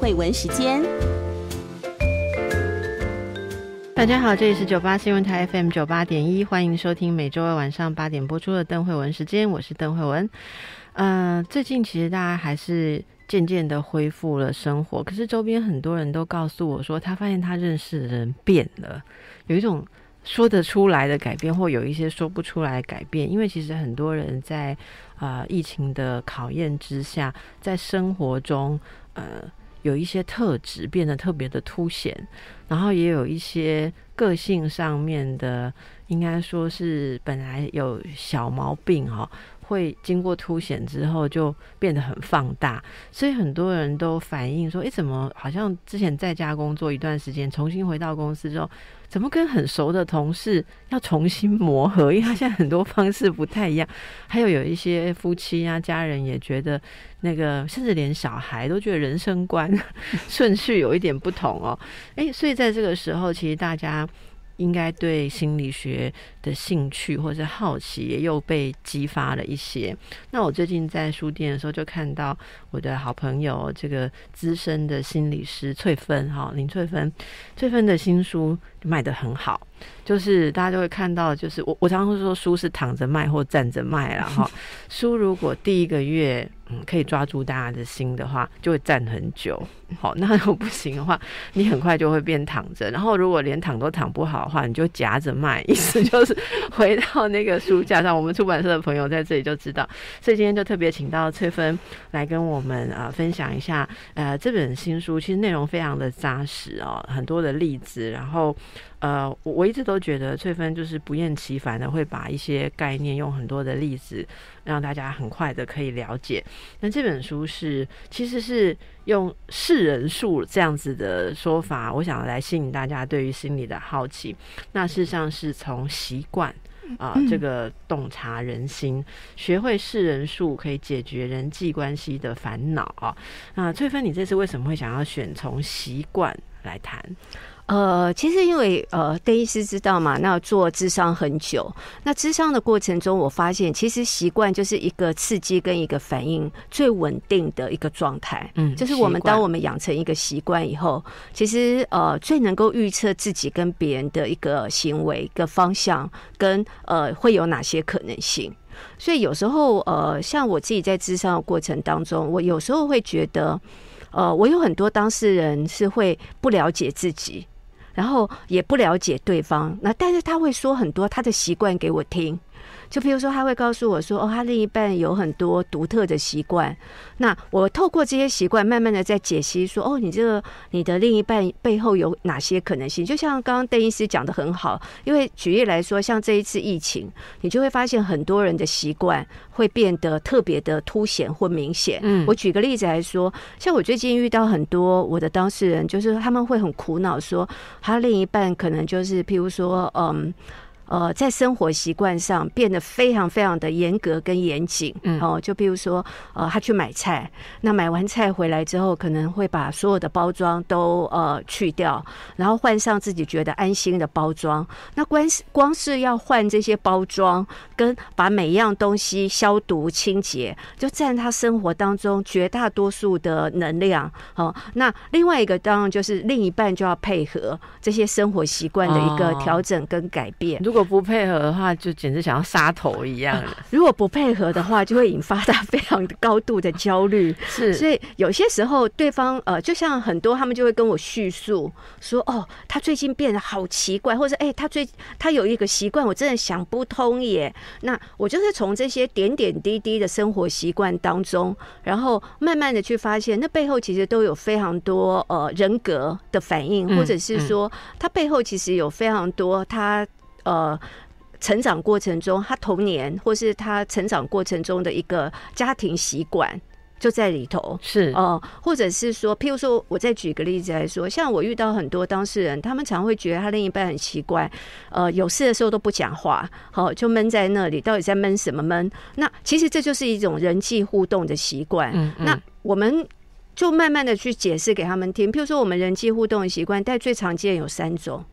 慧文时间。大家好，这里是九八新闻台 FM 九八点一，欢迎收听每周二晚上八点播出的邓慧文时间，我是邓慧文。嗯，最近其实大家还是渐渐的恢复了生活，可是周边很多人都告诉我说，他发现他认识的人变了，有一种。说得出来的改变，或有一些说不出来的改变，因为其实很多人在啊疫情的考验之下，在生活中呃有一些特质变得特别的凸显，然后也有一些个性上面的，应该说是本来有小毛病哈。会经过凸显之后就变得很放大，所以很多人都反映说：“诶，怎么好像之前在家工作一段时间，重新回到公司之后，怎么跟很熟的同事要重新磨合？因为他现在很多方式不太一样。还有有一些夫妻啊、家人也觉得那个，甚至连小孩都觉得人生观 顺序有一点不同哦。诶，所以在这个时候，其实大家。应该对心理学的兴趣或者好奇又被激发了一些。那我最近在书店的时候就看到我的好朋友这个资深的心理师翠芬哈林翠芬，翠芬的新书卖的很好。就是大家就会看到，就是我我常常会说书是躺着卖或站着卖了 哈。书如果第一个月嗯可以抓住大家的心的话，就会站很久。好，那如果不行的话，你很快就会变躺着。然后如果连躺都躺不好的话，你就夹着卖，意思就是 回到那个书架上。我们出版社的朋友在这里就知道，所以今天就特别请到翠芬来跟我们啊分享一下。呃，这本新书其实内容非常的扎实哦，很多的例子，然后。呃，我我一直都觉得翠芬就是不厌其烦的会把一些概念用很多的例子让大家很快的可以了解。那这本书是其实是用世人数这样子的说法，我想来吸引大家对于心理的好奇。那事实上是从习惯啊这个洞察人心，学会世人数可以解决人际关系的烦恼啊。那翠芬，你这次为什么会想要选从习惯来谈？呃，其实因为呃，邓医师知道嘛，那做智商很久，那智商的过程中，我发现其实习惯就是一个刺激跟一个反应最稳定的一个状态。嗯，就是我们当我们养成一个习惯以后，其实呃，最能够预测自己跟别人的一个行为、一个方向跟呃会有哪些可能性。所以有时候呃，像我自己在智商的过程当中，我有时候会觉得，呃，我有很多当事人是会不了解自己。然后也不了解对方，那但是他会说很多他的习惯给我听。就比如说，他会告诉我说：“哦，他另一半有很多独特的习惯。”那我透过这些习惯，慢慢的在解析说：“哦，你这个你的另一半背后有哪些可能性？”就像刚刚邓医师讲的很好，因为举例来说，像这一次疫情，你就会发现很多人的习惯会变得特别的凸显或明显。嗯，我举个例子来说，像我最近遇到很多我的当事人，就是他们会很苦恼，说他另一半可能就是譬如说，嗯。呃，在生活习惯上变得非常非常的严格跟严谨，嗯，哦，就比如说，呃，他去买菜，那买完菜回来之后，可能会把所有的包装都呃去掉，然后换上自己觉得安心的包装。那光是光是要换这些包装，跟把每一样东西消毒清洁，就占他生活当中绝大多数的能量。哦，那另外一个当然就是另一半就要配合这些生活习惯的一个调整跟改变。如果不配合的话，就简直想要杀头一样。如果不配合的话，就会引发他非常高度的焦虑。是，所以有些时候，对方呃，就像很多他们就会跟我叙述说：“哦，他最近变得好奇怪，或者哎，他最他有一个习惯，我真的想不通耶。”那我就是从这些点点滴滴的生活习惯当中，然后慢慢的去发现，那背后其实都有非常多呃人格的反应，或者是说，他背后其实有非常多他。呃，成长过程中，他童年或是他成长过程中的一个家庭习惯，就在里头。是哦、或者是说，譬如说，我再举个例子来说，像我遇到很多当事人，他们常会觉得他另一半很奇怪，呃，有事的时候都不讲话，好、就闷在那里，到底在闷什么闷？那其实这就是一种人际互动的习惯。嗯嗯那我们就慢慢的去解释给他们听。譬如说，我们人际互动的习惯，但最常见有三种，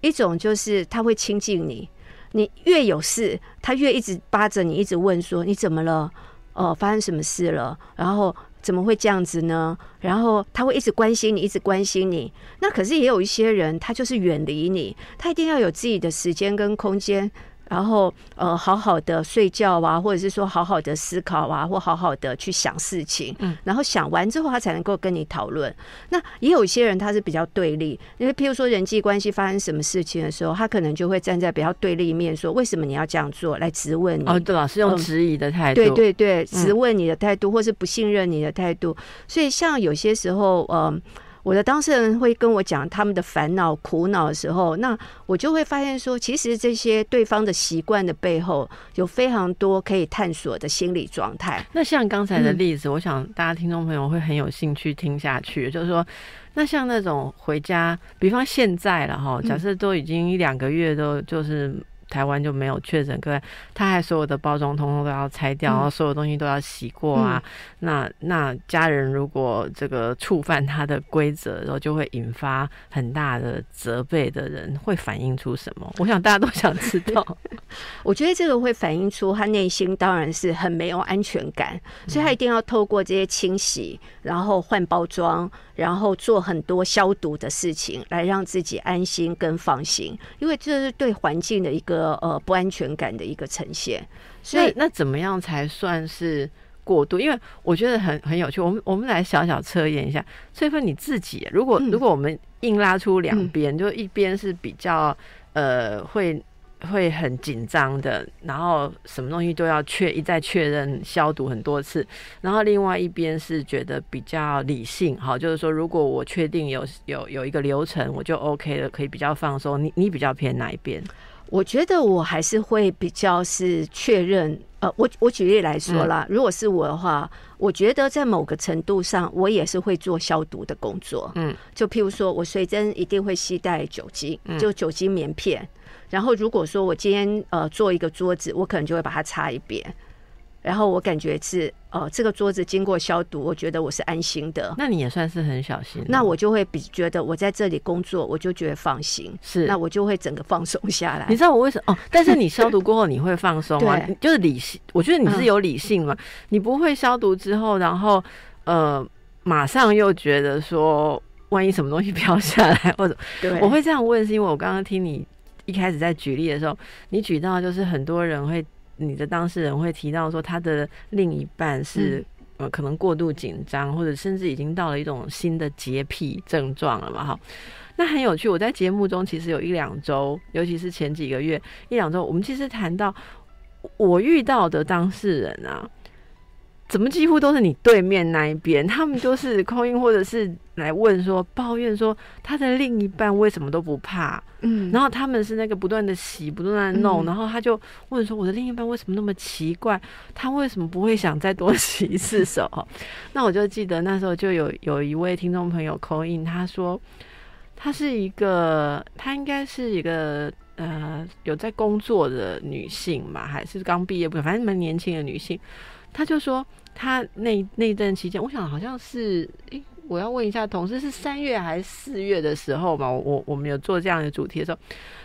一种就是他会亲近你，你越有事，他越一直扒着你，一直问说你怎么了？哦、发生什么事了？然后怎么会这样子呢？然后他会一直关心你，一直关心你。那可是也有一些人，他就是远离你，他一定要有自己的时间跟空间。然后，呃，好好的睡觉啊，或者是说好好的思考啊，或好好的去想事情，嗯，然后想完之后，他才能够跟你讨论。那也有一些人他是比较对立，因为譬如说人际关系发生什么事情的时候，他可能就会站在比较对立面，说为什么你要这样做，来质问你。哦，对，老师用嗯质疑的态度，对对对，嗯质问你的态度，或是不信任你的态度。所以，像有些时候，呃，我的当事人会跟我讲他们的烦恼、苦恼的时候，那我就会发现说，其实这些对方的习惯的背后，有非常多可以探索的心理状态。那像刚才的嗯例子，我想大家听众朋友会很有兴趣听下去，就是说，那像那种回家，比方现在了哈，嗯假设都已经一两个月都就是。台湾就没有确诊个案，他还所有的包装通通都要拆掉，嗯然后所有东西都要洗过啊。那那家人如果这个触犯他的规则，然后就会引发很大的责备的人，会反映出什么？我想大家都想知道。我觉得这个会反映出他内心当然是很没有安全感，所以他一定要透过这些清洗，然后换包装，然后做很多消毒的事情，来让自己安心跟放心，因为这是对环境的一个呃不安全感的一个呈现。所以那那怎么样才算是过度？因为我觉得很很有趣。我们我们来小小测验一下，翠芬你自己，如果、嗯如果我们硬拉出两嗯边，就一边是比较呃会。会很紧张的，然后什么东西都要确一再确认消毒很多次，然后另外一边是觉得比较理性，好，就是说如果我确定有有有一个流程，我就 OK 了，可以比较放松。你你比较偏哪一边？我觉得我还是会比较是确认，呃，我我举例来说啦，如果是我的话，我觉得在某个程度上，我也是会做消毒的工作。嗯，就譬如说我随身一定会携带酒精，嗯就酒精棉片。然后如果说我今天呃做一个桌子，我可能就会把它擦一遍。然后我感觉是呃这个桌子经过消毒，我觉得我是安心的。那你也算是很小心。那我就会比觉得我在这里工作，我就觉得放心。是那我就会整个放松下来。你知道我为什么？哦，但是你消毒过后你会放松吗？就是理性，我觉得你是嗯有理性嘛，你不会消毒之后，然后呃，马上又觉得说，万一什么东西飘下来，或者对，我会这样问，是因为我刚刚听你一开始在举例的时候，你举到就是很多人会，你的当事人会提到说他的另一半是。呃，可能过度紧张，或者甚至已经到了一种新的洁癖症状了嘛？哈，那很有趣。我在节目中其实有一两周，尤其是前几个月一两周，我们其实谈到我遇到的当事人啊，怎么几乎都是你对面那一边，他们都是扣音或者是来问说抱怨说他的另一半为什么都不怕，嗯然后他们是那个不断的洗，不断的弄，嗯然后他就问说我的另一半为什么那么奇怪，他为什么不会想再多 洗一次手？那我就记得那时候就有有一位听众朋友扣印，他说他是一个，他应该是一个。呃，有在工作的女性嘛，还是刚毕业不？反正蛮年轻的女性，她就说她那那一阵期间，我想好像是，诶、我要问一下同事，是三月还是四月的时候嘛？我我我们有做这样的主题的时候，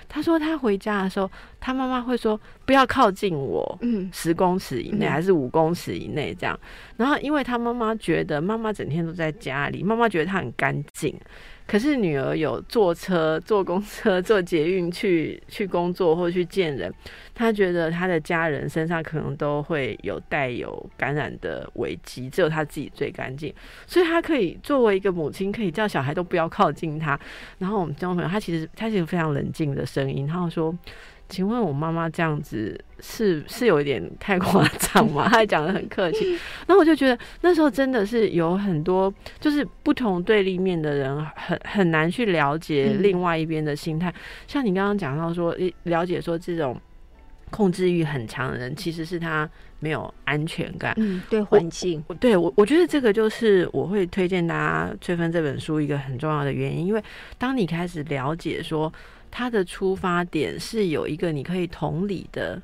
他说他回家的时候，他妈妈会说不要靠近我，嗯十公尺以内嗯还是五公尺以内这样。然后因为他妈妈觉得妈妈整天都在家里，妈妈觉得她很干净。可是女儿有坐车、坐公车、坐捷运去去工作或者去见人，她觉得她的家人身上可能都会有带有感染的危机，只有她自己最干净，所以她可以作为一个母亲，可以叫小孩都不要靠近她。然后我们交朋友，她其实她是一个非常冷静的声音，他就说：“请问我妈妈这样子是是有一点太夸张吗？” 她讲的很客气。那我就觉得那时候真的是有很多就是不同对立面的人很很难去了解嗯另外一边的心态。像你刚刚讲到说，诶了解说这种控制欲很强的人，其实是他没有安全感。嗯，对环境，我对我我觉得这个就是我会推荐大家《翠芬》这本书一个很重要的原因，因为当你开始了解说他的出发点是有一个你可以同理的。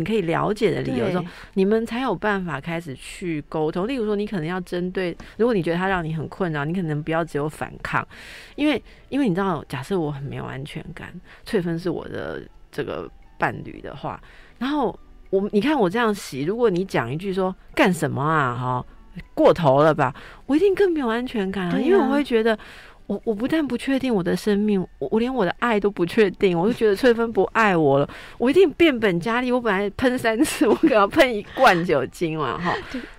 你可以了解的理由说，你们才有办法开始去沟通。例如说，你可能要针对，如果你觉得他让你很困扰，你可能不要只有反抗，因为因为你知道，假设我很没有安全感，翠芬是我的这个伴侣的话，然后我你看我这样洗，如果你讲一句说干什么啊，哈，过头了吧，我一定更没有安全感啊，啊因为我会觉得。我我不但不确定我的生命，我我连我的爱都不确定，我就觉得翠芬不爱我了，我一定变本加厉。我本来喷三次，我可能喷一罐酒精嘛，哈。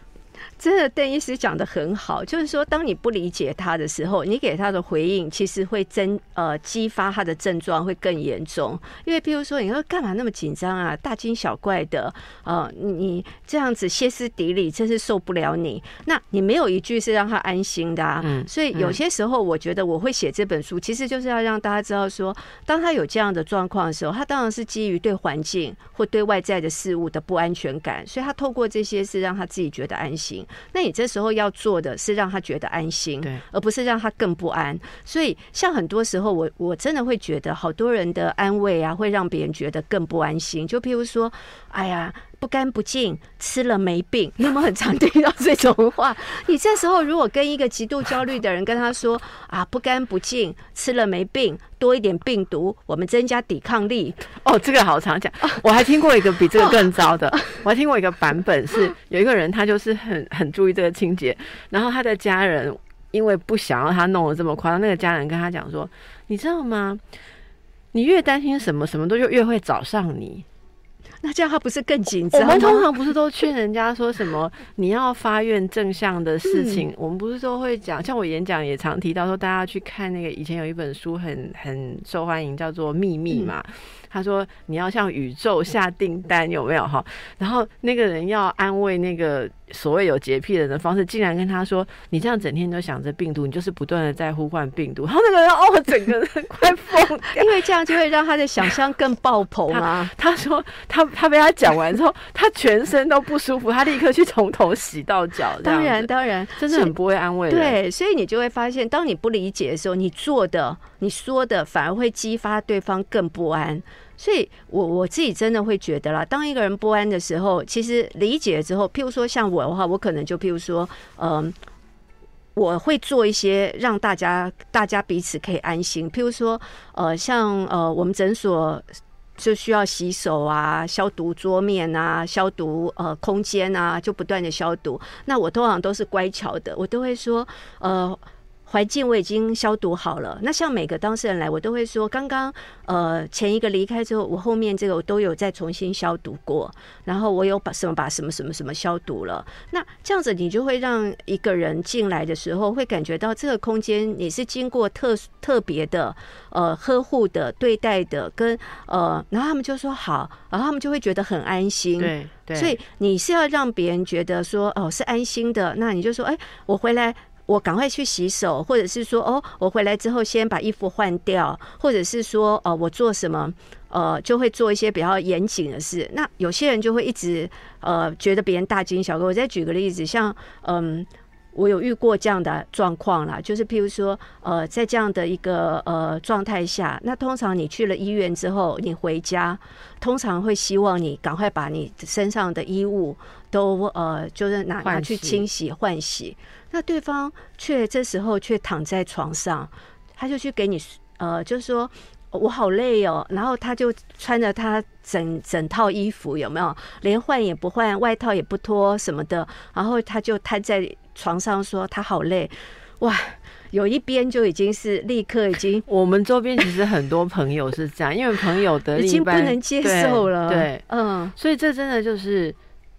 真的，邓医师讲的很好，就是说，当你不理解他的时候，你给他的回应其实会增呃激发他的症状会更严重。因为，譬如说，你说干嘛那么紧张啊，大惊小怪的，呃，你你这样子歇斯底里，真是受不了你。那你没有一句是让他安心的啊。嗯所以有些时候，我觉得我会写这本书，其实就是要让大家知道说，当他有这样的状况的时候，他当然是基于对环境或对外在的事物的不安全感，所以他透过这些是让他自己觉得安心。那你这时候要做的是让他觉得安心，对，而不是让他更不安。所以，像很多时候我，我真的会觉得，好多人的安慰啊，会让别人觉得更不安心。就譬如说，哎呀。不干不净，吃了没病。你有没有很常听到这种话？你这时候如果跟一个极度焦虑的人跟他说啊，不干不净，吃了没病，多一点病毒，我们增加抵抗力。哦，这个好常讲，我还听过一个比这个更糟的，我还听过一个版本是有一个人他就是很很注意这个清洁，然后他的家人因为不想要他弄得这么夸张，那个家人跟他讲说，你知道吗？你越担心什么，什么都就越会找上你。那这样他不是更紧张我？们通常不是都劝人家说什么你要发愿正向的事情，我们不是都会讲，像我演讲也常提到说，大家去看那个以前有一本书很很受欢迎，叫做《秘密》嘛。他说你要向宇宙下订单，有没有哈？然后那个人要安慰那个所谓有洁癖的人的方式，竟然跟他说：“你这样整天都想着病毒，你就是不断的在呼唤病毒。”然后那个人哦，整个人快疯掉。因为这样就会让他的想象更爆棚啊！他说他他被他讲完之后，他全身都不舒服，他立刻去从头洗到脚。当然，当然，真的很不会安慰人。对，所以你就会发现，当你不理解的时候，你做的、你说的，反而会激发对方更不安。所以我我自己真的会觉得啦，当一个人不安的时候，其实理解之后，譬如说像我的话，我可能就譬如说，嗯、我会做一些让大家大家彼此可以安心，譬如说，呃，像呃我们诊所。就需要洗手啊，消毒桌面啊，消毒呃空间啊，就不断的消毒。那我通常都是乖巧的，我都会说，呃，环境我已经消毒好了。那像每个当事人来，我都会说，刚刚呃前一个离开之后，我后面这个我都有再重新消毒过，然后我有把什么把什么什么什么消毒了。那这样子，你就会让一个人进来的时候，会感觉到这个空间你是经过特特别的呃呵护的对待的，跟呃，然后他们就说好，然后他们就会觉得很安心。对对，所以你是要让别人觉得说哦是安心的，那你就说哎，我回来。我赶快去洗手，或者是说，哦，我回来之后先把衣服换掉，或者是说，呃，我做什么，呃，就会做一些比较严谨的事。那有些人就会一直，呃，觉得别人大惊小怪。我再举个例子，像，嗯。我有遇过这样的状况啦，就是譬如说，呃，在这样的一个呃状态下，那通常你去了医院之后，你回家，通常会希望你赶快把你身上的衣物都呃，就是拿换拿去清洗换洗。那对方却这时候却躺在床上，他就去给你呃，就是说我好累哦，然后他就穿着他整整套衣服，有没有？连换也不换，外套也不脱什么的，然后他就瘫在床上说他好累，哇！有一边就已经是立刻已经 我们周边其实很多朋友是这样，因为朋友的已经不能接受了，对，嗯，所以这真的就是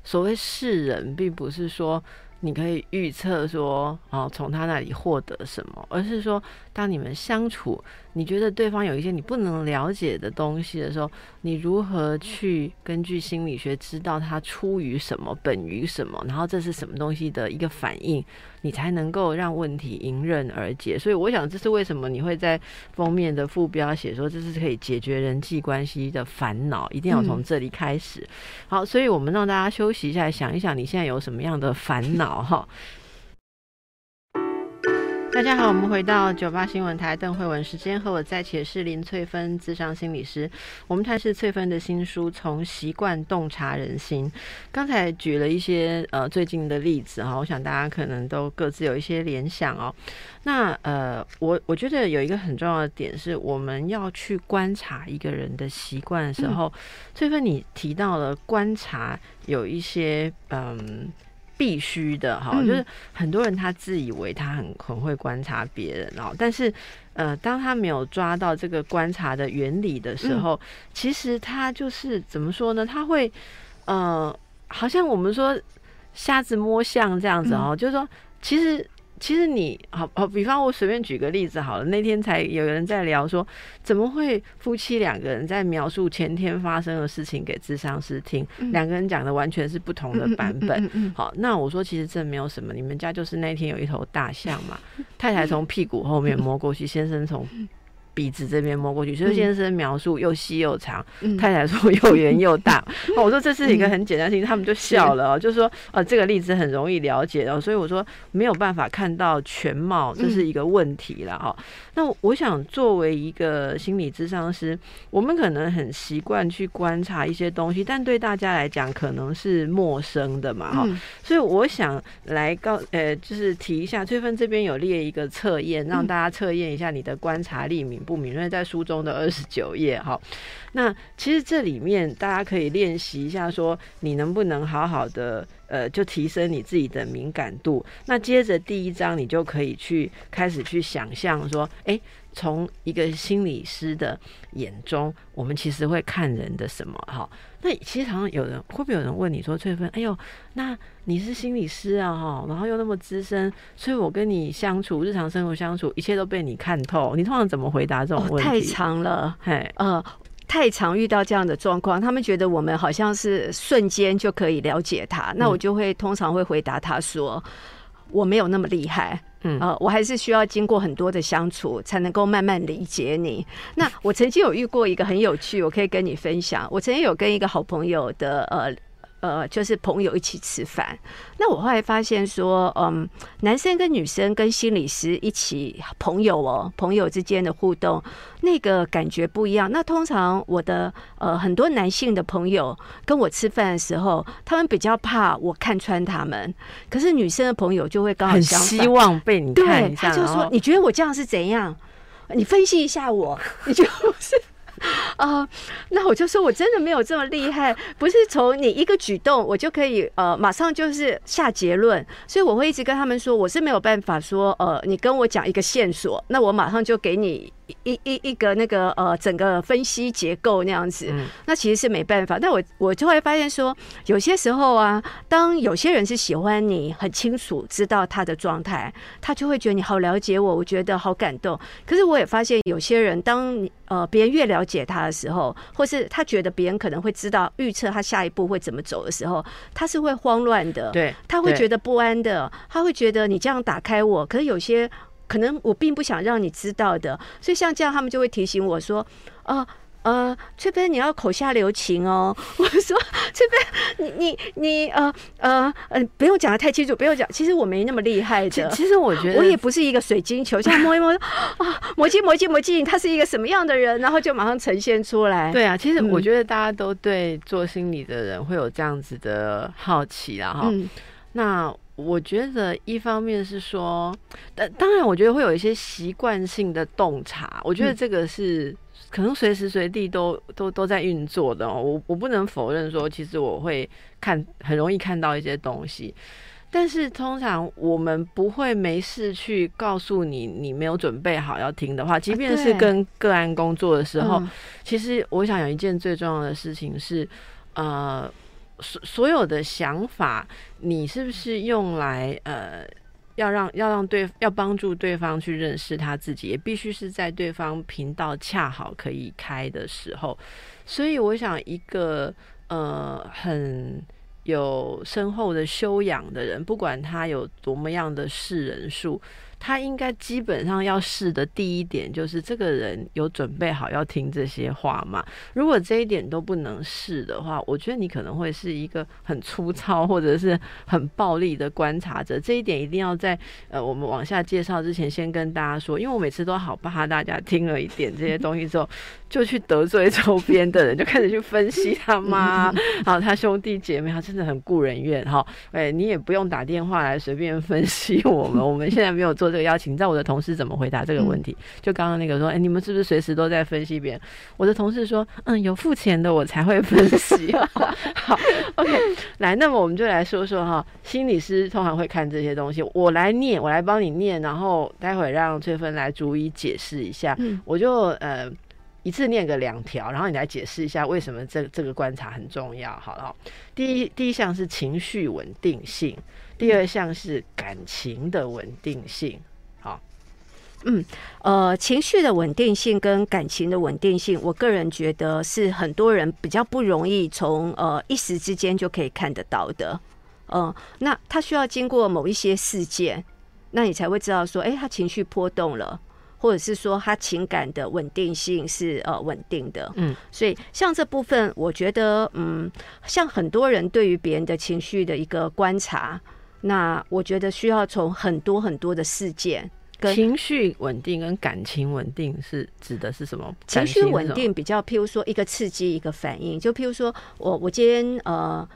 所谓世人，并不是说你可以预测说哦从他那里获得什么，而是说当你们相处，你觉得对方有一些你不能了解的东西的时候，你如何去根据心理学知道他出于什么、本于什么，然后这是什么东西的一个反应，你才能够让问题迎刃而解。所以，我想这是为什么你会在封面的副标写说这是可以解决人际关系的烦恼，一定要从这里开始。好，所以我们让大家休息一下，想一想你现在有什么样的烦恼哈。大家好，我们回到九八新闻台邓慧文时间，和我在一起的是林翠芬，智商心理师。我们谈是翠芬的新书《从习惯洞察人心》。刚才举了一些呃最近的例子哈，我想大家可能都各自有一些联想哦。那呃，我我觉得有一个很重要的点是，我们要去观察一个人的习惯的时候，翠芬你提到了观察有一些嗯。必须的哈，就是很多人他自以为他很很会观察别人哦，但是呃，当他没有抓到这个观察的原理的时候，其实他就是怎么说呢？他会呃，好像我们说瞎子摸象这样子哦，就是说其实。其实你好好，比方我随便举个例子好了。那天才有人在聊说，怎么会夫妻两个人在描述前天发生的事情给智商师听，两个人讲的完全是不同的版本。好，那我说其实这没有什么，你们家就是那天有一头大象嘛，太太从屁股后面摸过去，先生从。鼻子这边摸过去，所以先生描述又细又长，太太说又圆又大。我说这是一个很简单性，他们就笑了哦，就说呃这个例子很容易了解哦。所以我说没有办法看到全貌，这是一个问题了哈。那我想作为一个心理咨商师，我们可能很习惯去观察一些东西，但对大家来讲可能是陌生的嘛哈。所以我想来告呃就是提一下，翠芬这边有列一个测验，让大家测验一下你的观察力敏。不敏锐，在书中的二十九页哈。那其实这里面大家可以练习一下，说你能不能好好的呃，就提升你自己的敏感度。那接着第一章，你就可以去开始去想象说，哎，从一个心理师的眼中，我们其实会看人的什么哈？那其实常常有人会不会有人问你说，翠芬，哎呦，那你是心理师啊哈，然后又那么资深，所以我跟你相处，日常生活相处，一切都被你看透。你通常怎么回答这种问题？太长了，嘿，呃。太常遇到这样的状况，他们觉得我们好像是瞬间就可以了解他，那我就会通常会回答他说：“我没有那么厉害，嗯，呃，我还是需要经过很多的相处才能够慢慢理解你。”那我曾经有遇过一个很有趣，我可以跟你分享。我曾经有跟一个好朋友的呃。呃，就是朋友一起吃饭，那我后来发现说，嗯，男生跟女生跟心理师一起朋友哦，朋友之间的互动，那个感觉不一样。那通常我的呃很多男性的朋友跟我吃饭的时候，他们比较怕我看穿他们，可是女生的朋友就会刚好希望被你看一下，他就说你觉得我这样是怎样？你分析一下我，你就 是。啊，那我就说，我真的没有这么厉害，不是从你一个举动，我就可以呃马上就是下结论，所以我会一直跟他们说，我是没有办法说，呃，你跟我讲一个线索，那我马上就给你。一一一个那个呃，整个分析结构那样子，那其实是没办法。但我我就会发现说，有些时候啊，当有些人是喜欢你，很清楚知道他的状态，他就会觉得你好了解我，我觉得好感动。可是我也发现有些人，当你呃别人越了解他的时候，或是他觉得别人可能会知道预测他下一步会怎么走的时候，他是会慌乱的，对，他会觉得不安的，他会觉得你这样打开我，可是有些。可能我并不想让你知道的，所以像这样，他们就会提醒我说：“哦，呃，翠芬，你要口下留情哦。”我说：“翠芬，你你你，呃呃呃，不用讲的太清楚，不用讲。其实我没那么厉害的。其实我觉得我也不是一个水晶球，像摸一摸 啊，魔镜魔镜魔镜，他是一个什么样的人，然后就马上呈现出来。对啊，其实我觉得大家都对做心理的人会有这样子的好奇啊，哈。那。我觉得一方面是说，但当然，我觉得会有一些习惯性的洞察。我觉得这个是可能随时随地都都都在运作的。我我不能否认说，其实我会看很容易看到一些东西，但是通常我们不会没事去告诉你，你没有准备好要听的话，即便是跟个案工作的时候，其实我想有一件最重要的事情是，呃。所所有的想法，你是不是用来呃要让要让对要帮助对方去认识他自己，也必须是在对方频道恰好可以开的时候。所以，我想一个呃很有深厚的修养的人，不管他有多么样的世人数。他应该基本上要试的第一点就是这个人有准备好要听这些话吗？如果这一点都不能试的话，我觉得你可能会是一个很粗糙或者是很暴力的观察者。这一点一定要在呃我们往下介绍之前先跟大家说，因为我每次都好怕大家听了一点这些东西之后，就去得罪周边的人，就开始去分析他妈，好他兄弟姐妹，他真的很顾人怨哈。哎，你也不用打电话来随便分析我们，我们现在没有做。这个邀请，你知道我的同事怎么回答这个问题？就刚刚那个说，哎，你们是不是随时都在分析别人？我的同事说，嗯，有付钱的我才会分析。好，OK，来，那么我们就来说说哈，心理师通常会看这些东西。我来念，我来帮你念，然后待会让翠芬来逐一解释一下。嗯，我就呃一次念个两条，然后你来解释一下为什么这这个观察很重要。好了，第一第一项是情绪稳定性。第二项是感情的稳定性，好，嗯，呃，情绪的稳定性跟感情的稳定性，我个人觉得是很多人比较不容易从呃一时之间就可以看得到的，嗯，那他需要经过某一些事件，那你才会知道说，哎，他情绪波动了。或者是说他情感的稳定性是呃稳定的，嗯，所以像这部分，我觉得嗯，像很多人对于别人的情绪的一个观察，那我觉得需要从很多很多的事件，情绪稳定跟感情稳定是指的是什么？情绪稳定比较，譬如说一个刺激一个反应，就譬如说我我今天呃。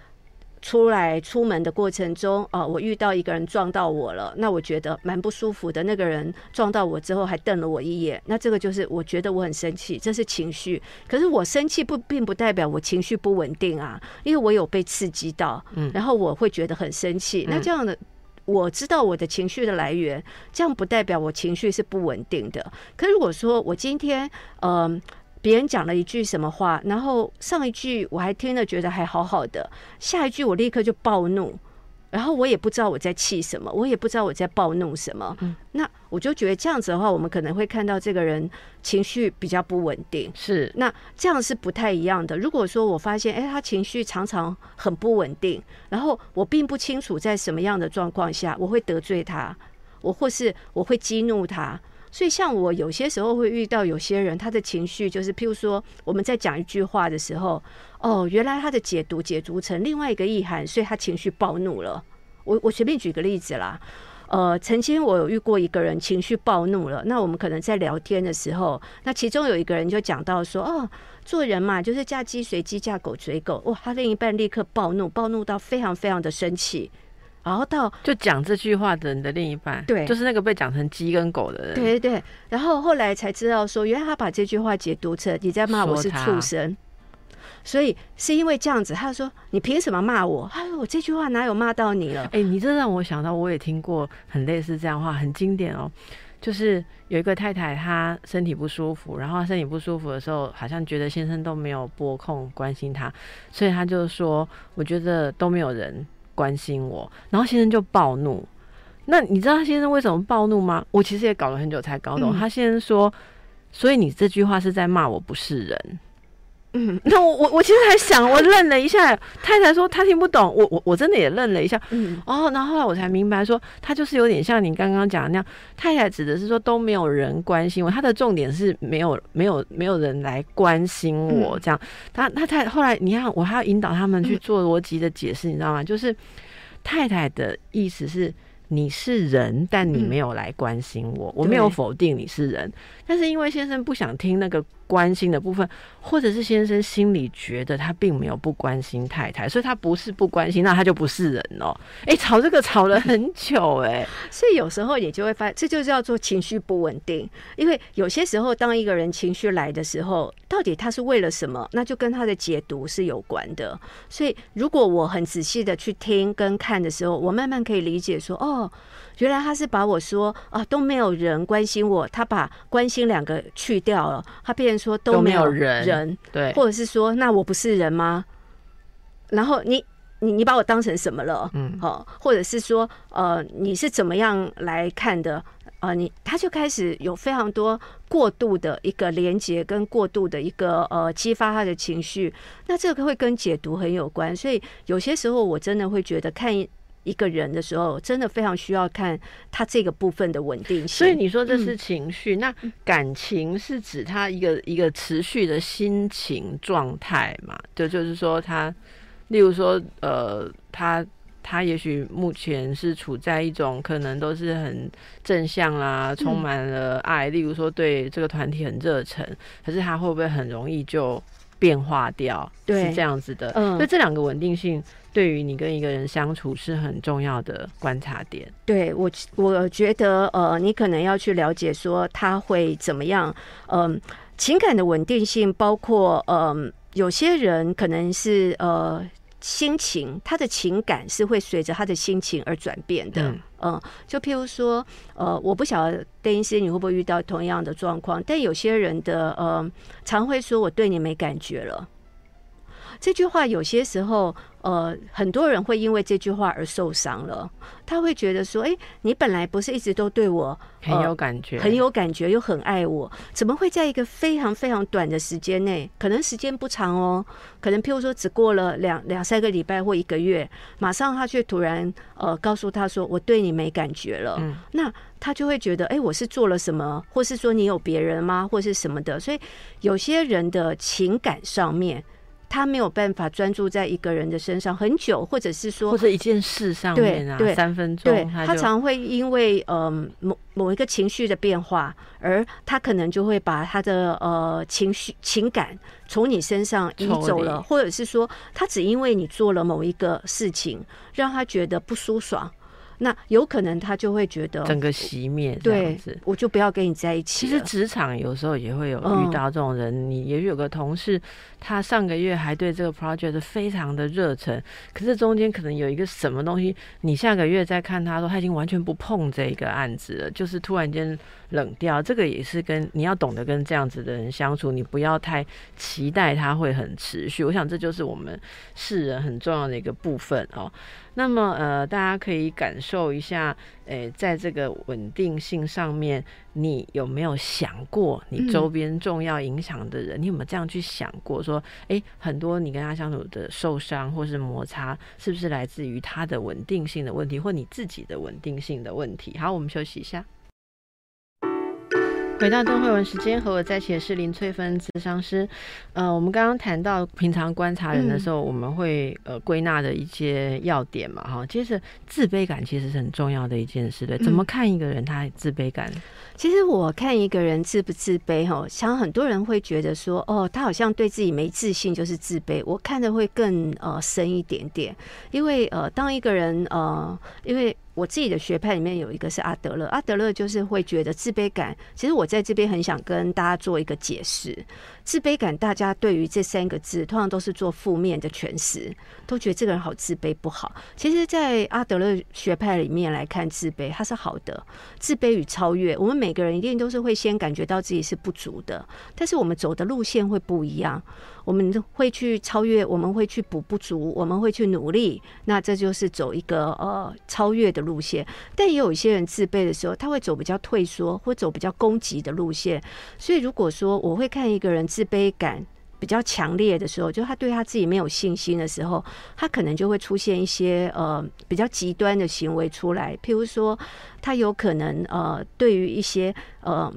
出来出门的过程中，哦，我遇到一个人撞到我了，那我觉得蛮不舒服的。那个人撞到我之后还瞪了我一眼，那这个就是我觉得我很生气，这是情绪。可是我生气不并不代表我情绪不稳定啊，因为我有被刺激到，嗯，然后我会觉得很生气。那这样的我知道我的情绪的来源，这样不代表我情绪是不稳定的。可如果说我今天，嗯。别人讲了一句什么话，然后上一句我还听了觉得还好好的，下一句我立刻就暴怒，然后我也不知道我在气什么，我也不知道我在暴怒什么。那我就觉得这样子的话，我们可能会看到这个人情绪比较不稳定。是，那这样是不太一样的。如果说我发现，哎，他情绪常常很不稳定，然后我并不清楚在什么样的状况下我会得罪他，我或是我会激怒他。所以，像我有些时候会遇到有些人，他的情绪就是，譬如说，我们在讲一句话的时候，哦，原来他的解读解读成另外一个意涵，所以他情绪暴怒了。我我随便举个例子啦，呃，曾经我有遇过一个人情绪暴怒了，那我们可能在聊天的时候，那其中有一个人就讲到说，哦，做人嘛，就是嫁鸡随鸡，嫁狗随狗。哇，他另一半立刻暴怒，暴怒到非常非常的生气。然后到就讲这句话的人的另一半，对，就是那个被讲成鸡跟狗的人，对对对。然后后来才知道说，原来他把这句话解读成你在骂我是畜生，所以是因为这样子，他说你凭什么骂我？他说我这句话哪有骂到你了？哎，你这让我想到，我也听过很类似这样话，很经典哦。就是有一个太太，她身体不舒服，然后身体不舒服的时候，好像觉得先生都没有拨空关心她，所以她就说，我觉得都没有人。关心我，然后先生就暴怒。那你知道他先生为什么暴怒吗？我其实也搞了很久才搞懂。他先生说：“所以你这句话是在骂我不是人。”嗯，那我我我其实还想，我愣了一下。太太说她听不懂，我我我真的也愣了一下。嗯，哦，然后后来我才明白，说他就是有点像你刚刚讲的那样。太太指的是说都没有人关心我，他的重点是没有没有没有人来关心我这样。他他太后来，你看我还要引导他们去做逻辑的解释，你知道吗？就是太太的意思是你是人，但你没有来关心我，我没有否定你是人，但是因为先生不想听那个。关心的部分，或者是先生心里觉得他并没有不关心太太，所以他不是不关心，那他就不是人哦。哎，吵这个吵了很久，哎，所以有时候也就会发现，这就叫做情绪不稳定。因为有些时候，当一个人情绪来的时候，到底他是为了什么，那就跟他的解读是有关的。所以，如果我很仔细的去听跟看的时候，我慢慢可以理解说，哦。原来他是把我说啊都没有人关心我，他把关心两个去掉了，他变成说都没有人，对，或者是说那我不是人吗？然后你你你把我当成什么了？嗯好，或者是说，呃，你是怎么样来看的？呃，你他就开始有非常多过度的一个连接，跟过度的一个呃激发他的情绪，那这个会跟解读很有关。所以有些时候我真的会觉得看一一个人的时候，真的非常需要看他这个部分的稳定性。所以你说这是情绪，那感情是指他一个一个持续的心情状态嘛？就就是说他，例如说呃，他他也许目前是处在一种可能都是很正向啦，充满了爱，例如说对这个团体很热忱，可是他会不会很容易就变化掉？对是这样子的。嗯所以这两个稳定性对于你跟一个人相处是很重要的观察点。对我，我觉得呃，你可能要去了解说他会怎么样。嗯、情感的稳定性包括嗯、有些人可能是呃。心情，他的情感是会随着他的心情而转变的。嗯嗯，就譬如说，呃，我不晓得邓医师你会不会遇到同样的状况，但有些人的呃，常会说我对你没感觉了。这句话有些时候，呃，很多人会因为这句话而受伤了。他会觉得说：“哎、你本来不是一直都对我很有感觉，很有感觉，又很爱我，怎么会在一个非常非常短的时间内，可能时间不长哦，可能譬如说只过了两两三个礼拜或一个月，马上他却突然呃告诉他说我对你没感觉了，嗯那他就会觉得哎、我是做了什么，或是说你有别人吗，或是什么的，所以有些人的情感上面。他没有办法专注在一个人的身上很久，或者是说或者一件事上面啊，三分钟，对他常会因为嗯某某一个情绪的变化，而他可能就会把他的呃情绪情感从你身上移走了，或者是说他只因为你做了某一个事情，让他觉得不舒爽，那有可能他就会觉得整个熄灭这样对子。，我就不要跟你在一起。其实职场有时候也会有嗯遇到这种人，你也许有个同事，他上个月还对这个 project 非常的热忱，可是中间可能有一个什么东西，你下个月再看他说他已经完全不碰这个案子了，就是突然间冷掉。这个也是跟你要懂得跟这样子的人相处，你不要太期待他会很持续。我想这就是我们世人很重要的一个部分哦。那么呃，大家可以感受一下，诶、在这个稳定性上面，你有没有想过你周边重要影响的人？你有没有这样去想过？说，诶、很多你跟他相处的受伤或是摩擦，是不是来自于他的稳定性的问题，或你自己的稳定性的问题？好，我们休息一下。回到邓慧文时间，和我在一起的是林翠芬咨商师。呃，我们刚刚谈到平常观察人的时候，我们会呃归纳的一些要点嘛，哈。接着自卑感其实是很重要的一件事，对？怎么看一个人他自卑感？其实我看一个人自不自卑，哈，想很多人会觉得说，哦，他好像对自己没自信就是自卑。我看的会更呃深一点点，因为呃，当一个人呃，因为我自己的学派里面有一个是阿德勒，阿德勒就是会觉得自卑感。其实我在这边很想跟大家做一个解释，自卑感大家对于这三个字通常都是做负面的诠释，都觉得这个人好自卑不好。其实，在阿德勒学派里面来看，自卑它是好的。自卑与超越，我们每个人一定都是会先感觉到自己是不足的，但是我们走的路线会不一样。我们会去超越，我们会去补不足，我们会去努力，那这就是走一个呃超越的路线。但也有一些人自卑的时候，他会走比较退缩或走比较攻击的路线。所以如果说我会看一个人自卑感。比较强烈的时候，就他对他自己没有信心的时候，他可能就会出现一些呃比较极端的行为出来，譬如说，他有可能呃对于一些呃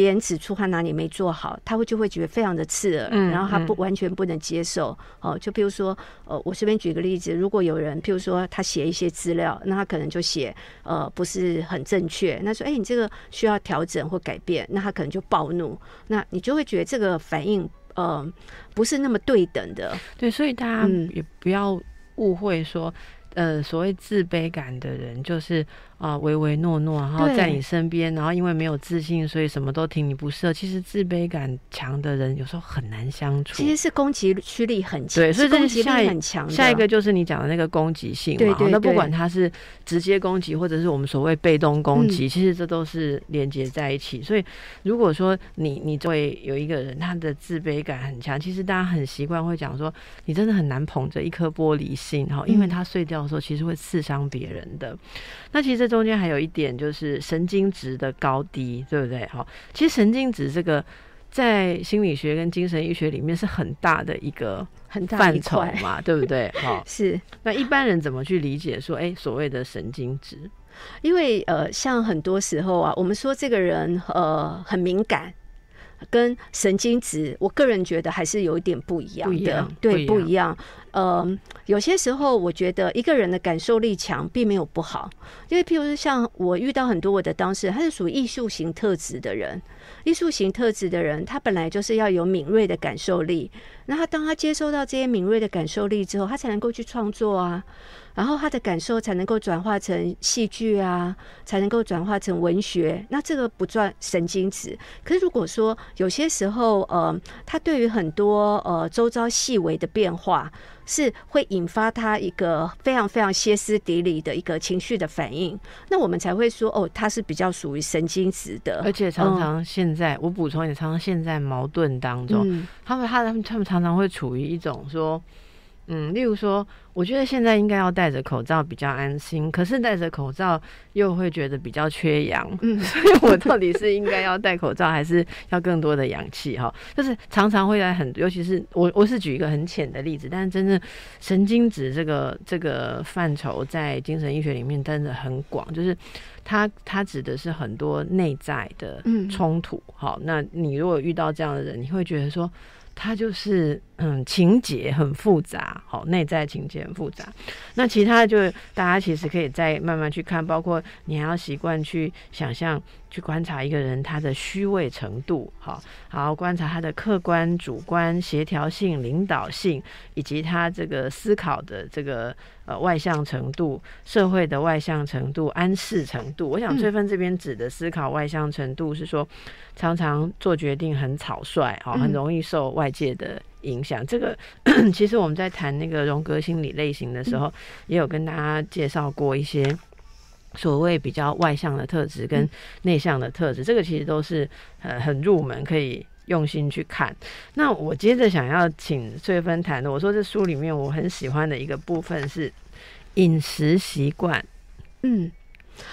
别人指出他哪里没做好，他会就会觉得非常的刺耳，嗯然后他不嗯。完全不能接受。哦、就譬如说，呃，我随便举个例子，如果有人譬如说他写一些资料，那他可能就写呃不是很正确，那说哎、你这个需要调整或改变，那他可能就暴怒，那你就会觉得这个反应呃不是那么对等的，对，所以大家嗯。也不要误会说，呃，所谓自卑感的人，就是啊唯唯诺诺，然后在你身边，然后因为没有自信，所以什么都听你不是。其实自卑感强的人有时候很难相处。其实是攻击驱力很强，对，所以这击是下一力很强。下一个就是你讲的那个攻击性嘛。对对好那不管他是直接攻击，或者是我们所谓被动攻嗯击，其实这都是连接在一起。所以如果说你你作为有一个人他的自卑感很强，其实大家很习惯会讲说，你真的很难捧着一颗玻璃心哈，因为嗯它碎掉的时候，其实会刺伤别人的。那其实这中间还有一点就是神经质的高低，对不对？哈，其实神经质这个。在心理学跟精神医学里面是很大的一个很大范畴？嘛，对不对？哈，是那一般人怎么去理解说，哎、所谓的神经质？因为呃，像很多时候啊，我们说这个人呃很敏感。跟神经质，我个人觉得还是有一点不一样的，不一样对，不一样。不一样。呃，有些时候我觉得一个人的感受力强，并没有不好，因为譬如说像我遇到很多我的当事人，他是属于艺术型特质的人，艺术型特质的人，他本来就是要有敏锐的感受力，那他当他接收到这些敏锐的感受力之后，他才能够去创作啊，然后他的感受才能够转化成戏剧啊，才能够转化成文学。那这个不算神经质。可是如果说有些时候，呃，他对于很多呃周遭细微的变化，是会引发他一个非常非常歇斯底里的一个情绪的反应，那我们才会说，哦，他是比较属于神经质的，而且常常现在，我补充一点，常常现在矛盾当中，嗯。他们他他们他们常常会处于一种说，嗯，例如说，我觉得现在应该要戴着口罩比较安心，可是戴着口罩又会觉得比较缺氧，嗯 所以我到底是应该要戴口罩，还是要更多的氧气？哈，就是常常会在很，尤其是我我是举一个很浅的例子，但是真正神经质这个这个范畴在精神医学里面真的很广，就是它它指的是很多内在的嗯冲突。好，那你如果遇到这样的人，你会觉得说。他就是嗯，情节很复杂，好，内在情节很复杂。那其他的就大家其实可以再慢慢去看，包括你还要习惯去想象、去观察一个人他的虚伪程度，好，好观察他的客观、主观、协调性、领导性，以及他这个思考的这个呃外向程度、社会的外向程度、安适程度。我想嗯翠芬这边指的思考外向程度是说，常常做决定很草率，哦，很嗯容易受外界的影响。这个 其实我们在谈那个荣格心理类型的时候，也有跟大家介绍过一些。所谓比较外向的特质跟内向的特质，这个其实都是呃很入门，可以用心去看。那我接着想要请翠芬谈的，我说这书里面我很喜欢的一个部分是饮食习惯。嗯，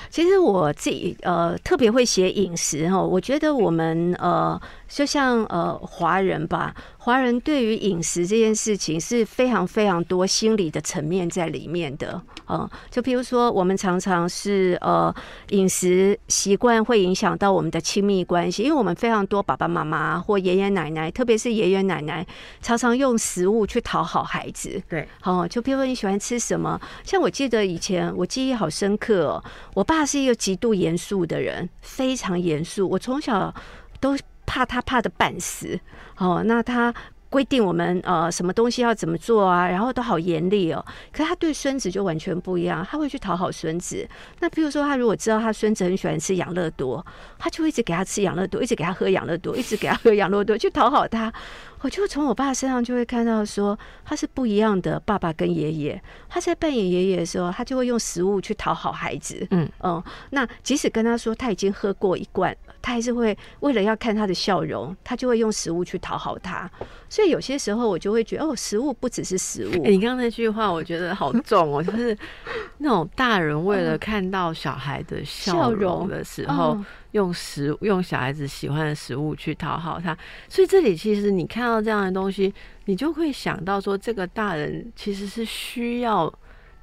其实我自己呃特别会写饮食哈，我觉得我们呃就像呃华人吧，华人对于饮食这件事情是非常非常多心理的层面在里面的。嗯，就比如说我们常常是呃饮食习惯会影响到我们的亲密关系，因为我们非常多爸爸妈妈或爷爷奶奶，特别是爷爷奶奶，常常用食物去讨好孩子。对，哦，就比如说你喜欢吃什么，像我记得以前我记忆好深刻哦，我爸是一个极度严肃的人，非常严肃，我从小都怕他怕的半死。哦，那他。规定我们呃什么东西要怎么做啊，然后都好严厉哦。可是他对孙子就完全不一样，他会去讨好孙子。那比如说，他如果知道他孙子很喜欢吃养乐多，他就一直给他吃养乐多，一直给他喝养乐多，一直给他喝养乐多，去讨好他。我就从我爸身上就会看到说，他是不一样的爸爸跟爷爷。他在扮演爷爷的时候，他就会用食物去讨好孩子。嗯嗯，那即使跟他说他已经喝过一罐，他还是会为了要看他的笑容，他就会用食物去讨好他。所以有些时候我就会觉得，哦，食物不只是食物。欸你刚刚那句话我觉得好重哦，就是那种大人为了看到小孩的笑笑容容的时候，嗯用食用小孩子喜欢的食物去讨好他，所以这里其实你看到这样的东西，你就会想到说，这个大人其实是需要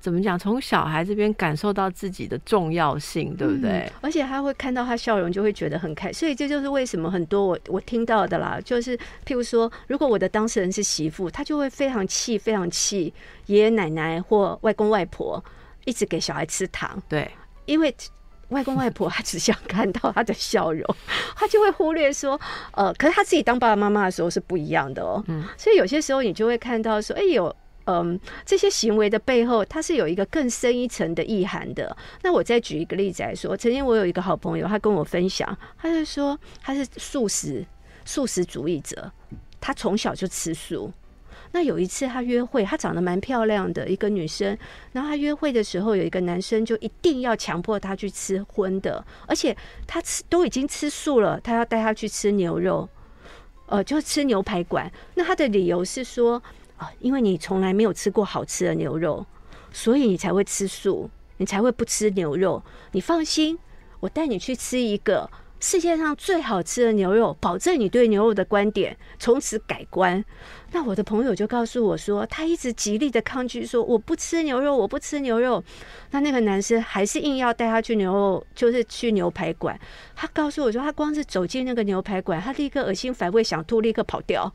怎么讲，从小孩这边感受到自己的重要性，对不对嗯？而且他会看到他笑容，就会觉得很开所以这就是为什么很多我我听到的啦，就是譬如说，如果我的当事人是媳妇，她就会非常气，非常气爷爷奶奶或外公外婆一直给小孩吃糖，对，因为。外公外婆 他只想看到他的笑容，他就会忽略说，呃，可是他自己当爸爸妈妈的时候是不一样的哦。嗯所以有些时候你就会看到说，哎有嗯，这些行为的背后，它是有一个更深一层的意涵的。那我再举一个例子来说，曾经我有一个好朋友，他跟我分享，他就说他是素食素食主义者，他从小就吃素。那有一次他约会，他长得蛮漂亮的一个女生，然后他约会的时候，有一个男生就一定要强迫她去吃荤的，而且他吃都已经吃素了，他要带她去吃牛肉，呃，就吃牛排馆。那他的理由是说。因为你从来没有吃过好吃的牛肉，所以你才会吃素，你才会不吃牛肉。你放心，我带你去吃一个世界上最好吃的牛肉，保证你对牛肉的观点从此改观。那我的朋友就告诉我说，他一直极力的抗拒，说我不吃牛肉，我不吃牛肉。那那个男生还是硬要带他去牛肉，就是去牛排馆。他告诉我说，他光是走进那个牛排馆，他立刻恶心反胃，想吐，立刻跑掉。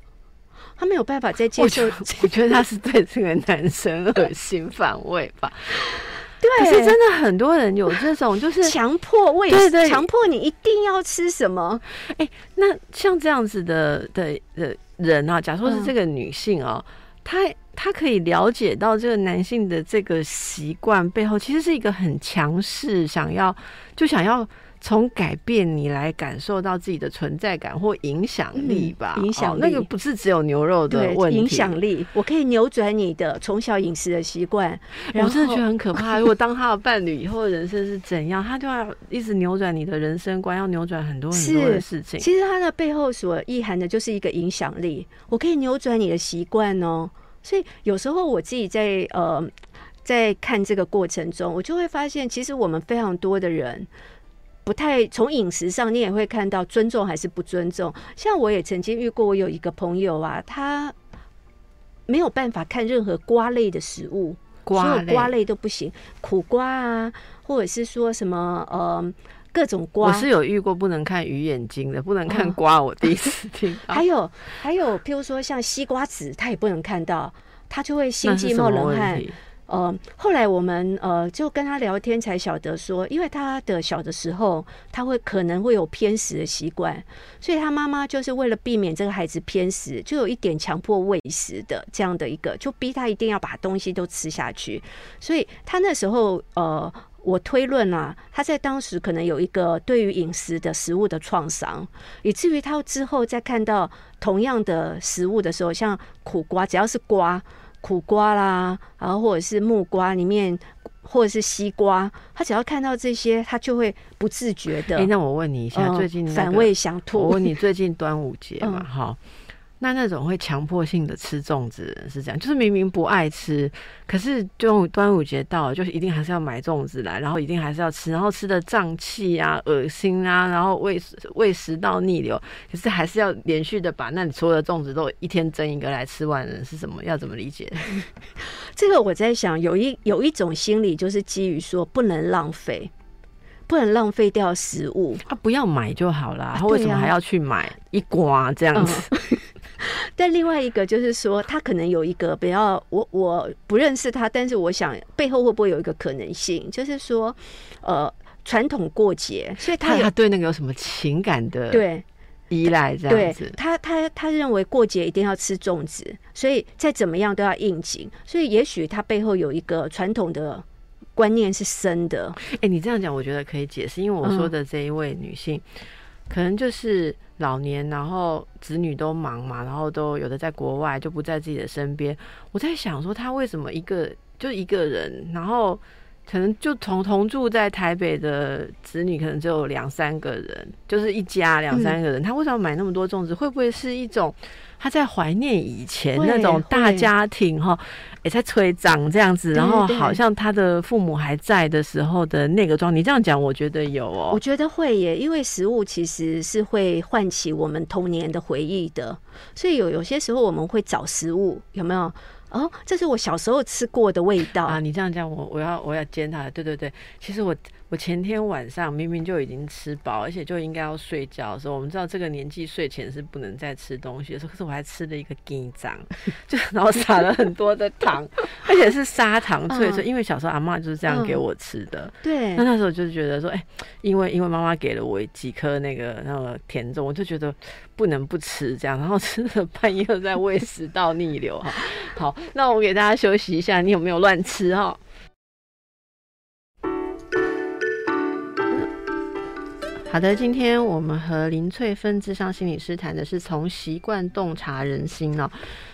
他没有办法再接受，我觉得他是对这个男生恶心反胃吧。对，可是真的很多人有这种，就是强迫胃，对对，强迫你一定要吃什么。哎，那像这样子的的的人啊，假如说是这个女性哦，她她可以了解到这个男性的这个习惯背后，其实是一个很强势，想要就想要。从改变你来感受到自己的存在感或影响力吧，影响力那个不是只有牛肉的问题。影响力，我可以扭转你的从小饮食的习惯。我真的觉得很可怕。如果当他的伴侣以后人生是怎样，他就要一直扭转你的人生观，要扭转很多很多的事情。其实他的背后所意涵的就是一个影响力。我可以扭转你的习惯哦。所以有时候我自己在呃在看这个过程中，我就会发现，其实我们非常多的人。不太从饮食上，你也会看到尊重还是不尊重。像我也曾经遇过，我有一个朋友啊，他没有办法看任何瓜类的食物，所有瓜类都不行，苦瓜啊，或者是说什么呃各种瓜。我是有遇过不能看鱼眼睛的，不能看瓜，我第一次听。还有还有，譬如说像西瓜籽，他也不能看到，他就会心悸冒冷汗。呃，后来我们呃就跟他聊天，才晓得说，因为他的小的时候，他会可能会有偏食的习惯，所以他妈妈就是为了避免这个孩子偏食，就有一点强迫喂食的这样的一个，就逼他一定要把东西都吃下去。所以他那时候呃，我推论啊，他在当时可能有一个对于饮食的食物的创伤，以至于他之后再看到同样的食物的时候，像苦瓜，只要是瓜。苦瓜啦，然后或者是木瓜里面，或者是西瓜，他只要看到这些，他就会不自觉的。哎，那我问你一下，最近反胃想吐。我问你，最近端午节嘛，哈。那那种会强迫性的吃粽子的人是这样，就是明明不爱吃，可是就端午节到了，就是一定还是要买粽子来，然后一定还是要吃，然后吃的胀气啊、恶心啊，然后胃胃食道逆流，可是还是要连续的把那里所有的粽子都一天蒸一个来吃完，人是什么？要怎么理解？这个我在想，有一有一种心理就是基于说不能浪费，不能浪费掉食物啊，不要买就好了，他为什么还要去买一瓜这样子？但另外一个就是说，他可能有一个比较，我我不认识他，但是我想背后会不会有一个可能性，就是说，呃，传统过节，所以他他对那个有什么情感的对依赖这样子，他他他认为过节一定要吃粽子，所以再怎么样都要应景，所以也许他背后有一个传统的观念是深的。哎，你这样讲，我觉得可以解释，因为我说的这一位女性，可能就是。老年，然后子女都忙嘛，然后都有的在国外，就不在自己的身边。我在想说，他为什么一个就一个人，然后可能就同同住在台北的子女，可能只有两三个人，就是一家两三个人，他为什么买那么多粽子？会不会是一种？他在怀念以前那种大家庭哈，也在催长这样子，然后好像他的父母还在的时候的那个状。你这样讲，我觉得有哦。我觉得会耶，因为食物其实是会唤起我们童年的回忆的，所以有有些时候我们会找食物，有没有？哦，这是我小时候吃过的味道啊！你这样讲，我我要我要煎它。对对对，其实我我前天晚上明明就已经吃饱，而且就应该要睡觉的时候，我们知道这个年纪睡前是不能再吃东西的时候，可是我还吃了一个鸡掌，就然后撒了很多的糖，而且是砂糖脆脆，因为小时候阿妈就是这样给我吃的。对那，那时候就觉得说，哎、因为因为妈妈给了我几颗那个那个甜粽，我就觉得不能不吃这样，然后吃了半夜又在胃食道逆流哈。好，那我给大家休息一下，你有没有乱吃哈？好的，今天我们和林翠芬智商心理师谈的是从习惯洞察人心哦。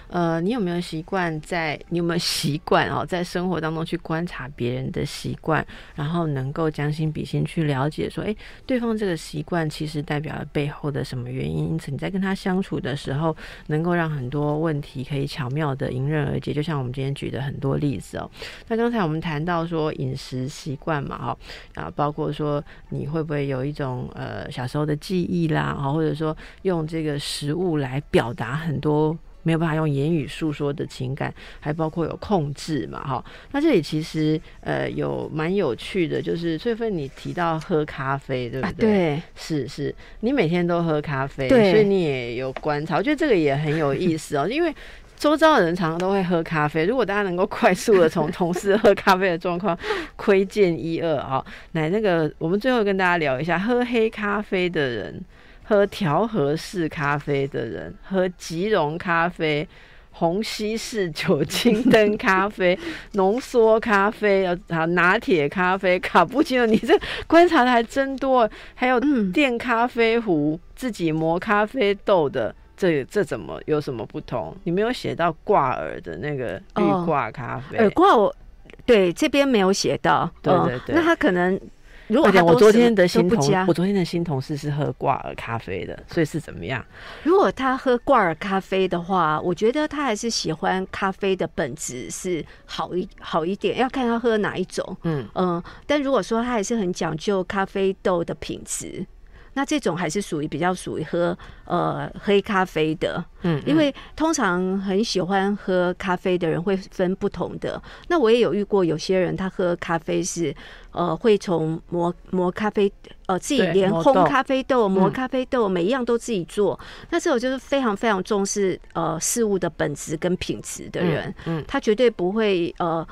呃，你有没有习惯在？你有没有习惯哦，在生活当中去观察别人的习惯，然后能够将心比心去了解说，诶，对方这个习惯其实代表了背后的什么原因？因此你在跟他相处的时候，能够让很多问题可以巧妙的迎刃而解。就像我们今天举的很多例子哦。那刚才我们谈到说饮食习惯嘛，哈，啊，包括说你会不会有一种呃小时候的记忆啦，哈，或者说用这个食物来表达很多。没有办法用言语诉说的情感，还包括有控制嘛，哈。那这里其实呃有蛮有趣的，就是翠芬你提到喝咖啡，对不啊，对？对，是是，你每天都喝咖啡，对所以你也有观察，我觉得这个也很有意思哦，因为。周遭的人常常都会喝咖啡，如果大家能够快速的从同事喝咖啡的状况窥见一二啊，来那个我们最后跟大家聊一下，喝黑咖啡的人，喝调和式咖啡的人，喝即溶咖啡。虹吸式酒精灯咖啡、浓缩咖啡、呃，好拿铁咖啡、卡布奇诺，你这观察的还真多。还有嗯电咖啡壶、自己磨咖啡豆的，这这怎么有什么不同？你没有写到挂耳的那个绿哦挂咖啡。耳挂我对这边没有写到，嗯对对对那他可能如果我昨天的新同，我昨天的新同事是喝挂耳咖啡的，所以是怎么样？如果他喝挂耳咖啡的话，我觉得他还是喜欢咖啡的本质是好一好一点，要看他喝哪一种。嗯，嗯，但如果说他还是很讲究咖啡豆的品质，那这种还是属于比较属于喝呃黑咖啡的。嗯，因为通常很喜欢喝咖啡的人会分不同的。那我也有遇过有些人，他喝咖啡是呃会从磨磨咖啡呃自己连烘咖啡豆、磨嗯咖啡豆，每一样都自己做。那这种就是非常非常重视呃事物的本质跟品质的人，嗯，他绝对不会呃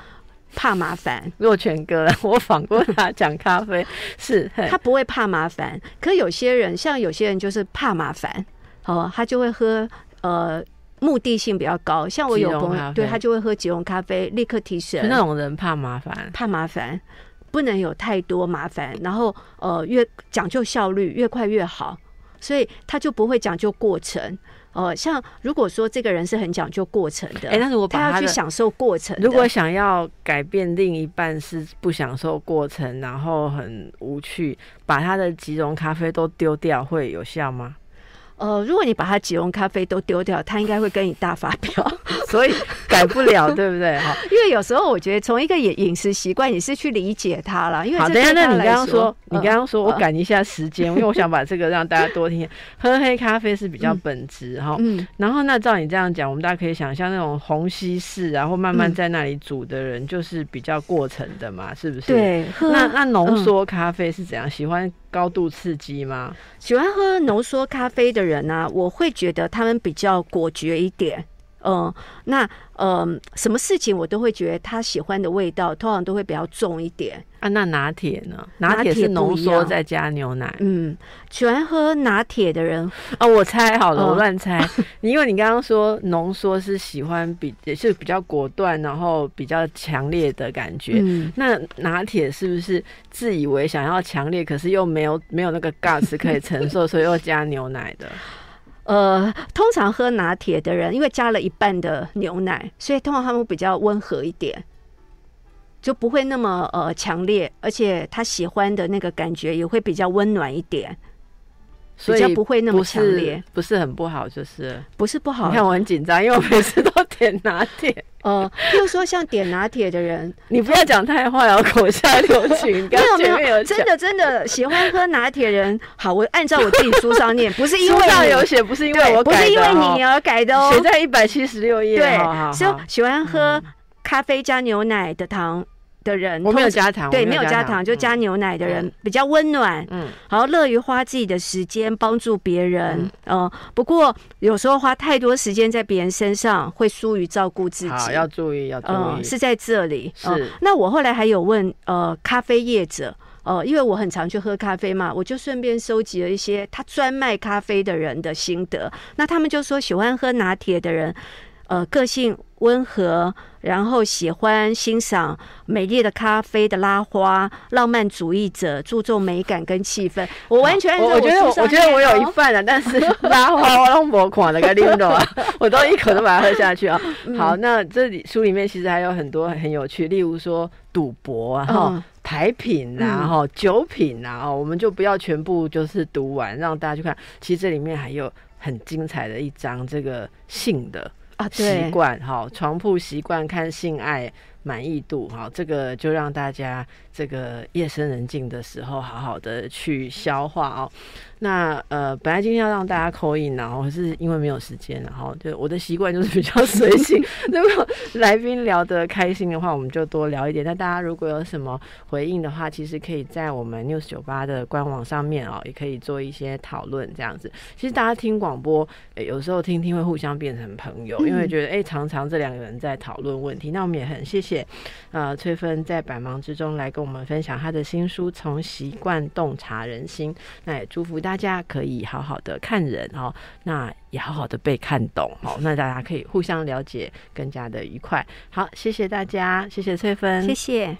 怕麻烦。若泉哥，我访过他讲咖啡是，他不会怕麻烦。可有些人，像有些人就是怕麻烦，哦，他就会喝呃。目的性比较高，像我有朋友，对他就会喝即溶咖啡，立刻提神就。那种人怕麻烦。怕麻烦，不能有太多麻烦，然后呃越讲究效率，越快越好，所以他就不会讲究过程。呃，像如果说这个人是很讲究过程的，哎、那如果他他的去享受过程，如果想要改变另一半是不享受过程，然后很无趣，把他的即溶咖啡都丢掉，会有效吗？呃，如果你把它即溶咖啡都丢掉，他应该会跟你大发飙。所以改不了，对不对？哈，因为有时候我觉得从一个饮饮食习惯，你是去理解它了。因为好，这等一下，那你刚刚说，你嗯刚刚说我嗯赶一下时间，因为我想把这个让大家多听。喝黑咖啡是比较本质哈，嗯，然后那照你这样讲，我们大家可以想象那种虹吸式，然后慢慢嗯在那里煮的人，就是比较过程的嘛，是不是？。对，那那浓嗯缩咖啡是怎样？喜欢高度刺激吗？喜欢喝浓缩咖啡的人呢、我会觉得他们比较果决一点。嗯、那嗯、什么事情我都会觉得他喜欢的味道，通常都会比较重一点。啊，那拿铁呢？拿铁是浓缩再加牛奶。嗯，喜欢喝拿铁的人，啊，我猜好了，嗯我乱猜。你 因为你刚刚说浓缩是喜欢比也是比较果断，然后比较强烈的感觉。嗯，那拿铁是不是自以为想要强烈，可是又没有没有那个 guts 可以承受，所以又加牛奶的？呃，通常喝拿铁的人，因为加了一半的牛奶，所以通常他们比较温和一点，就不会那么呃强烈，而且他喜欢的那个感觉也会比较温暖一点，所以不会那么强烈，不是很不好，就是不是不好你。看我很紧张，因为我每次都点拿铁。呃，譬如说像点拿铁的人，你不要讲太坏哦，口下留情。你 刚刚前面没有，真的真的喜欢喝拿铁人，好，我按照我自己书上念，不是因书为书上有写，不是因为，我改的不是因为哦你而改的哦，写在一百七十六页。对是喜欢喝咖啡加牛奶的糖的人，我没有加糖，对，没有加糖就加牛奶的人比较温暖，嗯，然后乐于花自己的时间帮助别人。嗯、不过有时候花太多时间在别人身上，会疏于照顾自己。要注意，要注嗯，意，是在这里。是嗯那我后来还有问呃咖啡业者。呃，因为我很常去喝咖啡嘛，我就顺便收集了一些他专卖咖啡的人的心得。那他们就说，喜欢喝拿铁的人，呃，个性温和，然后喜欢欣赏美丽的咖啡的拉花，浪漫主义者，注重美感跟气氛。我完全我我觉得我我觉得我有一份了，但是拉花我让我款了个拎的啊，我都一口都把它喝下去啊。嗯好，那这里书里面其实还有很多很有趣，例如说赌博啊，哈、嗯牌品啊，嗯哈、酒品啊，哦，我们就不要全部就是读完，让大家去看。其实这里面还有很精彩的一章，这个性的啊，习，惯，哈，床铺习惯看性爱满意度，哈，这个就让大家这个夜深人静的时候，好好的去消化哦。那呃，本来今天要让大家扣印，然后是因为没有时间，然后就我的习惯就是比较随性。如果来宾聊得开心的话，我们就多聊一点。那大家如果有什么回应的话，其实可以在我们 News 九八的官网上面哦，也可以做一些讨论这样子。其实大家听广播，呃有时候听听会互相变成朋友，因为觉得哎、常常这两个人在讨论问题。那我们也很谢谢呃翠芬在百忙之中来跟我们分享她的新书《从习惯洞察人心》。那也祝福大家可以好好的看人哦，那也好好的被看懂哦，那大家可以互相了解，更加的愉快。好，谢谢大家，谢谢翠芬，谢谢。